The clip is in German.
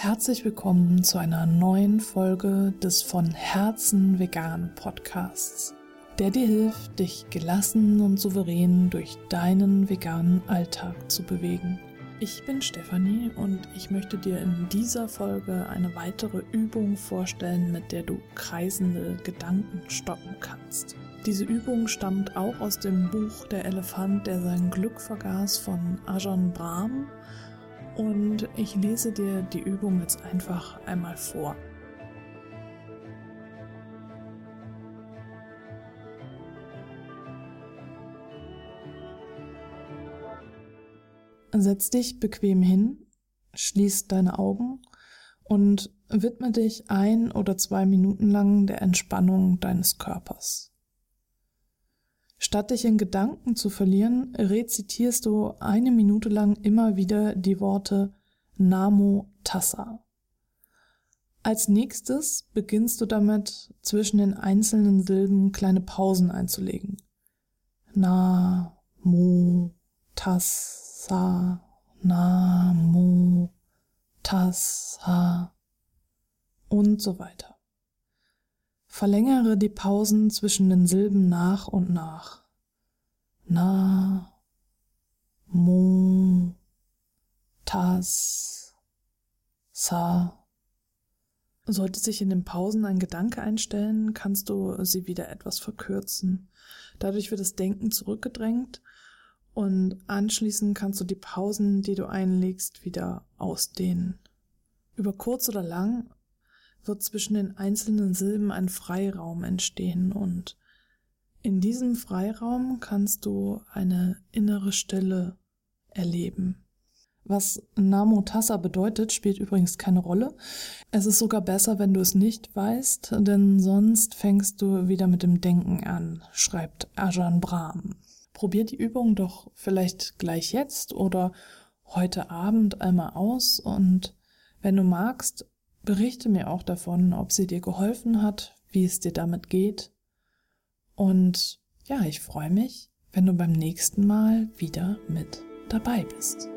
Herzlich willkommen zu einer neuen Folge des von Herzen vegan Podcasts, der dir hilft, dich gelassen und souverän durch deinen veganen Alltag zu bewegen. Ich bin Stefanie und ich möchte dir in dieser Folge eine weitere Übung vorstellen, mit der du kreisende Gedanken stoppen kannst. Diese Übung stammt auch aus dem Buch Der Elefant, der sein Glück vergaß von Ajahn Brahm und ich lese dir die Übung jetzt einfach einmal vor. Setz dich bequem hin, schließ deine Augen und widme dich ein oder zwei Minuten lang der Entspannung deines Körpers. Statt dich in Gedanken zu verlieren, rezitierst du eine Minute lang immer wieder die Worte Namo Tassa. Als nächstes beginnst du damit, zwischen den einzelnen Silben kleine Pausen einzulegen. Na, mo, tassa, na, mo, tassa und so weiter. Verlängere die Pausen zwischen den Silben nach und nach. Na, mo, tas, sa. Sollte sich in den Pausen ein Gedanke einstellen, kannst du sie wieder etwas verkürzen. Dadurch wird das Denken zurückgedrängt und anschließend kannst du die Pausen, die du einlegst, wieder ausdehnen. Über kurz oder lang wird zwischen den einzelnen Silben ein Freiraum entstehen und in diesem Freiraum kannst du eine innere Stille erleben. Was Namo Tassa bedeutet, spielt übrigens keine Rolle. Es ist sogar besser, wenn du es nicht weißt, denn sonst fängst du wieder mit dem Denken an, schreibt Ajahn Brahm. Probier die Übung doch vielleicht gleich jetzt oder heute Abend einmal aus und wenn du magst, Berichte mir auch davon, ob sie dir geholfen hat, wie es dir damit geht. Und ja, ich freue mich, wenn du beim nächsten Mal wieder mit dabei bist.